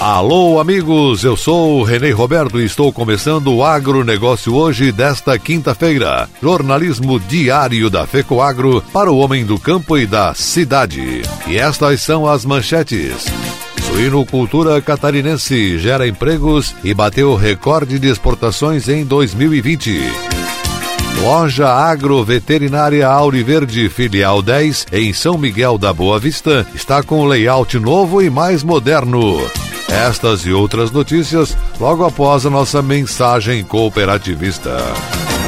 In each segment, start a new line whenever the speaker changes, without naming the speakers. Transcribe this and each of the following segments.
Alô, amigos, eu sou o Renê Roberto e estou começando o agronegócio hoje desta quinta-feira. Jornalismo diário da FECOAGro para o homem do campo e da cidade. E estas são as manchetes. Suinocultura catarinense gera empregos e bateu recorde de exportações em 2020. Loja Agroveterinária Auriverde Filial 10, em São Miguel da Boa Vista, está com layout novo e mais moderno. Estas e outras notícias logo após a nossa mensagem cooperativista.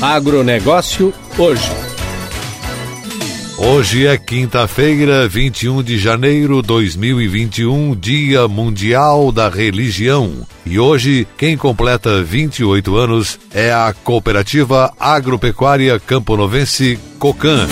Agronegócio hoje. Hoje é quinta-feira, 21 de janeiro de 2021, Dia Mundial da Religião. E hoje, quem completa 28 anos é a Cooperativa Agropecuária Camponovense Cocan.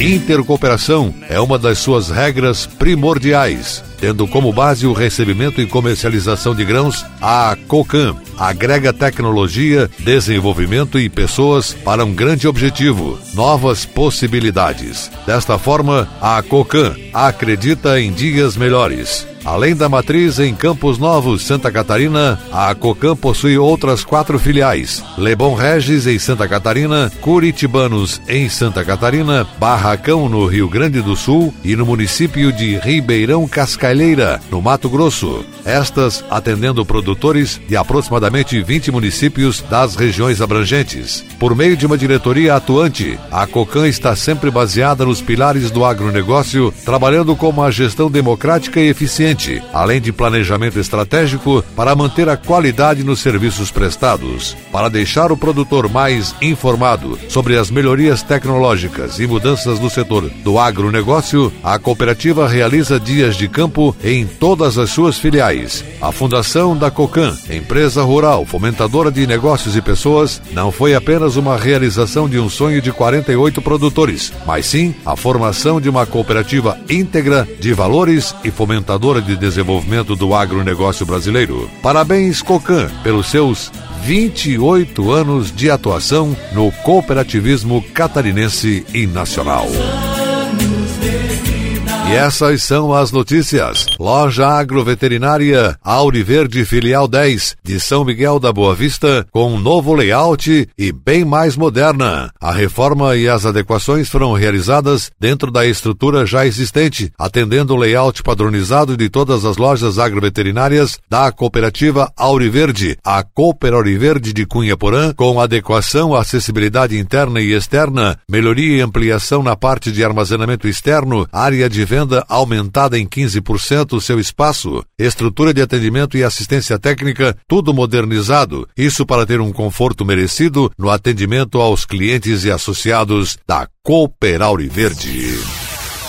Intercooperação é uma das suas regras primordiais tendo como base o recebimento e comercialização de grãos, a COCAM agrega tecnologia, desenvolvimento e pessoas para um grande objetivo: novas possibilidades. Desta forma, a COCAM acredita em dias melhores. Além da matriz em Campos Novos, Santa Catarina, a Cocam possui outras quatro filiais: Lebon Regis em Santa Catarina, Curitibanos em Santa Catarina, Barracão no Rio Grande do Sul e no município de Ribeirão Cascalheira, no Mato Grosso. Estas atendendo produtores de aproximadamente 20 municípios das regiões abrangentes. Por meio de uma diretoria atuante, a Cocam está sempre baseada nos pilares do agronegócio, trabalhando com uma gestão democrática e eficiente além de planejamento estratégico para manter a qualidade nos serviços prestados. Para deixar o produtor mais informado sobre as melhorias tecnológicas e mudanças no setor do agronegócio, a cooperativa realiza dias de campo em todas as suas filiais. A fundação da COCAN, empresa rural fomentadora de negócios e pessoas, não foi apenas uma realização de um sonho de 48 produtores, mas sim a formação de uma cooperativa íntegra de valores e fomentadora de Desenvolvimento do Agronegócio Brasileiro. Parabéns, Cocan, pelos seus 28 anos de atuação no cooperativismo catarinense e nacional. E essas são as notícias. Loja Agroveterinária Auriverde Filial 10 de São Miguel da Boa Vista com um novo layout e bem mais moderna. A reforma e as adequações foram realizadas dentro da estrutura já existente, atendendo o layout padronizado de todas as lojas agroveterinárias da cooperativa Auriverde, a Cooper Auriverde de Cunha Porã, com adequação, acessibilidade interna e externa, melhoria e ampliação na parte de armazenamento externo, área de venda venda aumentada em 15% o seu espaço, estrutura de atendimento e assistência técnica, tudo modernizado. Isso para ter um conforto merecido no atendimento aos clientes e associados da Cooper Verde.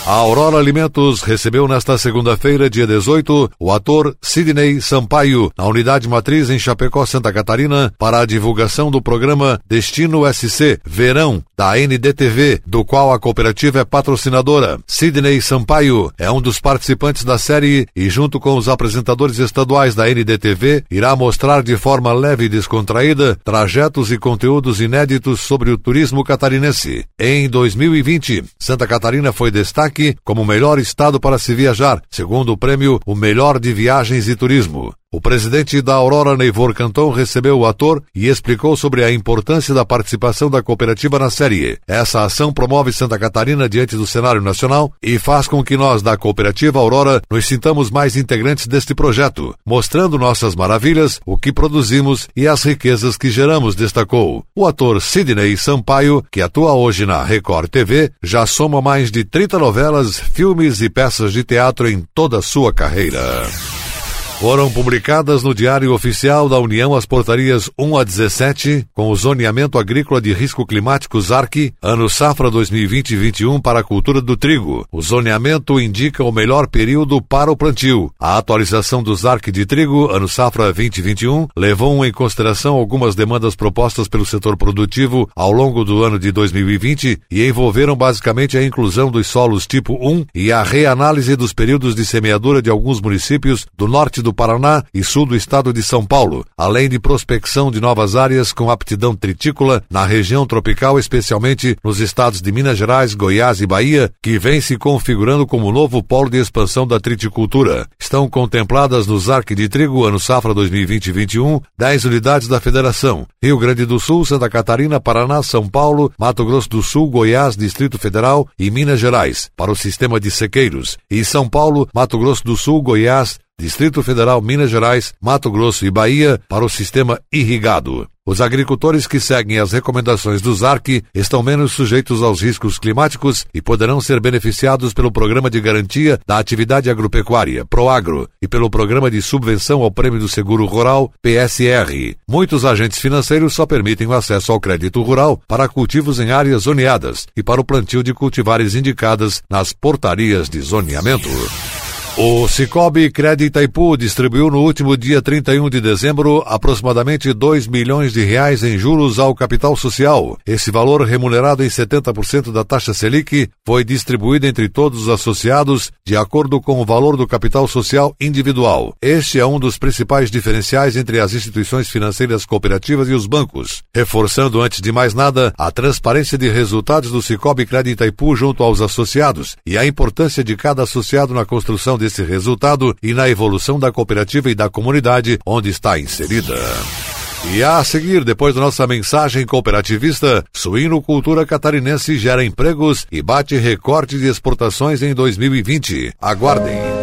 A Aurora Alimentos recebeu nesta segunda-feira, dia 18, o ator Sidney Sampaio, na unidade matriz em Chapecó, Santa Catarina, para a divulgação do programa Destino SC Verão, da NDTV, do qual a cooperativa é patrocinadora. Sidney Sampaio é um dos participantes da série e, junto com os apresentadores estaduais da NDTV, irá mostrar de forma leve e descontraída trajetos e conteúdos inéditos sobre o turismo catarinense. Em 2020, Santa Catarina foi destaque destaque como o melhor estado para se viajar, segundo o prêmio O Melhor de Viagens e Turismo. O presidente da Aurora, Neivor Canton, recebeu o ator e explicou sobre a importância da participação da cooperativa na série. Essa ação promove Santa Catarina diante do cenário nacional e faz com que nós, da cooperativa Aurora, nos sintamos mais integrantes deste projeto, mostrando nossas maravilhas, o que produzimos e as riquezas que geramos, destacou. O ator Sidney Sampaio, que atua hoje na Record TV, já soma mais de 30 novelas, filmes e peças de teatro em toda a sua carreira. Foram publicadas no Diário Oficial da União as portarias 1 a 17, com o zoneamento agrícola de risco climático ZARC, ano safra 2020-21 para a cultura do trigo. O zoneamento indica o melhor período para o plantio. A atualização do ZARC de trigo, ano safra 2021, levou em consideração algumas demandas propostas pelo setor produtivo ao longo do ano de 2020 e envolveram basicamente a inclusão dos solos tipo 1 e a reanálise dos períodos de semeadura de alguns municípios do norte do Paraná e sul do estado de São Paulo, além de prospecção de novas áreas com aptidão tritícola na região tropical, especialmente nos estados de Minas Gerais, Goiás e Bahia, que vem se configurando como novo polo de expansão da triticultura. Estão contempladas no ZARC de trigo ano safra 2020-21 10 unidades da Federação: Rio Grande do Sul, Santa Catarina, Paraná, São Paulo, Mato Grosso do Sul, Goiás, Distrito Federal e Minas Gerais, para o sistema de sequeiros, e São Paulo, Mato Grosso do Sul, Goiás, Distrito Federal, Minas Gerais, Mato Grosso e Bahia para o sistema irrigado. Os agricultores que seguem as recomendações do ZARC estão menos sujeitos aos riscos climáticos e poderão ser beneficiados pelo Programa de Garantia da Atividade Agropecuária, PROAGRO, e pelo Programa de Subvenção ao Prêmio do Seguro Rural, PSR. Muitos agentes financeiros só permitem o acesso ao crédito rural para cultivos em áreas zoneadas e para o plantio de cultivares indicadas nas portarias de zoneamento. O Cicobi Crédito Itaipu distribuiu no último dia 31 de dezembro aproximadamente 2 milhões de reais em juros ao capital social. Esse valor, remunerado em 70% da taxa Selic, foi distribuído entre todos os associados de acordo com o valor do capital social individual. Este é um dos principais diferenciais entre as instituições financeiras cooperativas e os bancos, reforçando antes de mais nada a transparência de resultados do Cicobi Crédito Itaipu junto aos associados e a importância de cada associado na construção desse resultado e na evolução da cooperativa e da comunidade onde está inserida. E a seguir, depois da nossa mensagem cooperativista, suinocultura catarinense gera empregos e bate recorde de exportações em 2020. Aguardem.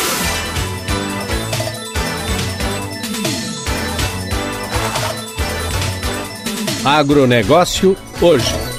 Agronegócio hoje.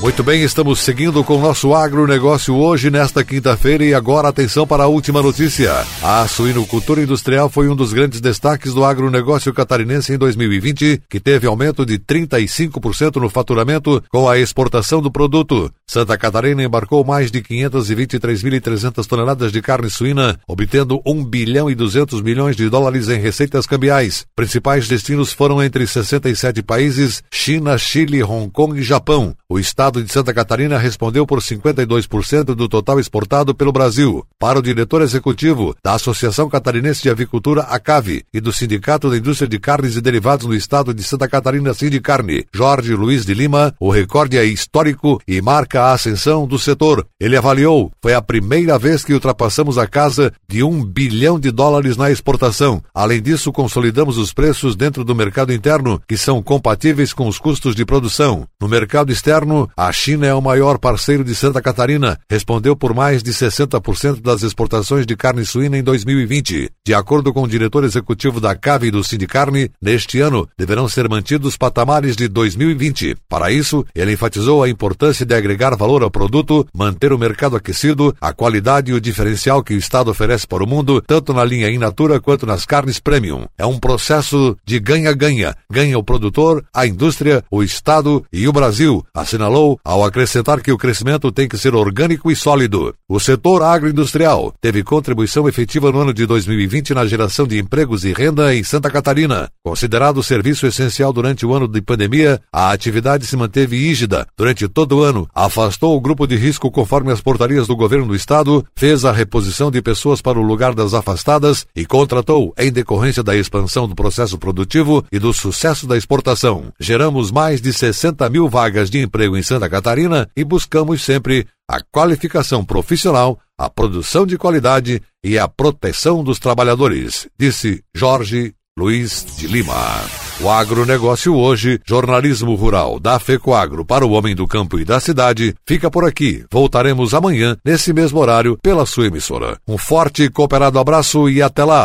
Muito bem, estamos seguindo com o nosso agronegócio hoje, nesta quinta-feira, e agora atenção para a última notícia. A suinocultura industrial foi um dos grandes destaques do agronegócio catarinense em 2020, que teve aumento de 35% no faturamento com a exportação do produto. Santa Catarina embarcou mais de 523.300 toneladas de carne suína, obtendo 1 bilhão e 200 milhões de dólares em receitas cambiais. Principais destinos foram entre 67 países, China, Chile, Hong Kong e Japão. O estado de Santa Catarina respondeu por 52% do total exportado pelo Brasil. Para o diretor executivo da Associação Catarinense de Avicultura, ACAVE, e do Sindicato da Indústria de Carnes e Derivados no estado de Santa Catarina, Sindicarne, Jorge Luiz de Lima, o recorde é histórico e marca a ascensão do setor. Ele avaliou, foi a primeira vez que ultrapassamos a casa de um bilhão de dólares na exportação. Além disso, consolidamos os preços dentro do mercado interno, que são compatíveis com os custos de produção. No mercado externo, a China é o maior parceiro de Santa Catarina, respondeu por mais de 60% das exportações de carne suína em 2020. De acordo com o diretor executivo da CAV e do Sindicarne, neste ano deverão ser mantidos patamares de 2020. Para isso, ele enfatizou a importância de agregar valor ao produto, manter o mercado aquecido, a qualidade e o diferencial que o Estado oferece para o mundo, tanto na linha in natura quanto nas carnes premium. É um processo de ganha-ganha. Ganha o produtor, a indústria, o Estado e o Brasil, assinalou ao acrescentar que o crescimento tem que ser orgânico e sólido. O setor agroindustrial teve contribuição efetiva no ano de 2020 na geração de empregos e renda em Santa Catarina. Considerado serviço essencial durante o ano de pandemia, a atividade se manteve rígida durante todo o ano. A afastou o grupo de risco conforme as portarias do governo do estado, fez a reposição de pessoas para o lugar das afastadas e contratou, em decorrência da expansão do processo produtivo e do sucesso da exportação. Geramos mais de 60 mil vagas de emprego em Santa Catarina e buscamos sempre a qualificação profissional, a produção de qualidade e a proteção dos trabalhadores, disse Jorge Luiz de Lima. O agronegócio hoje, jornalismo rural da FECOAGro para o homem do campo e da cidade, fica por aqui. Voltaremos amanhã, nesse mesmo horário, pela sua emissora. Um forte e cooperado abraço e até lá!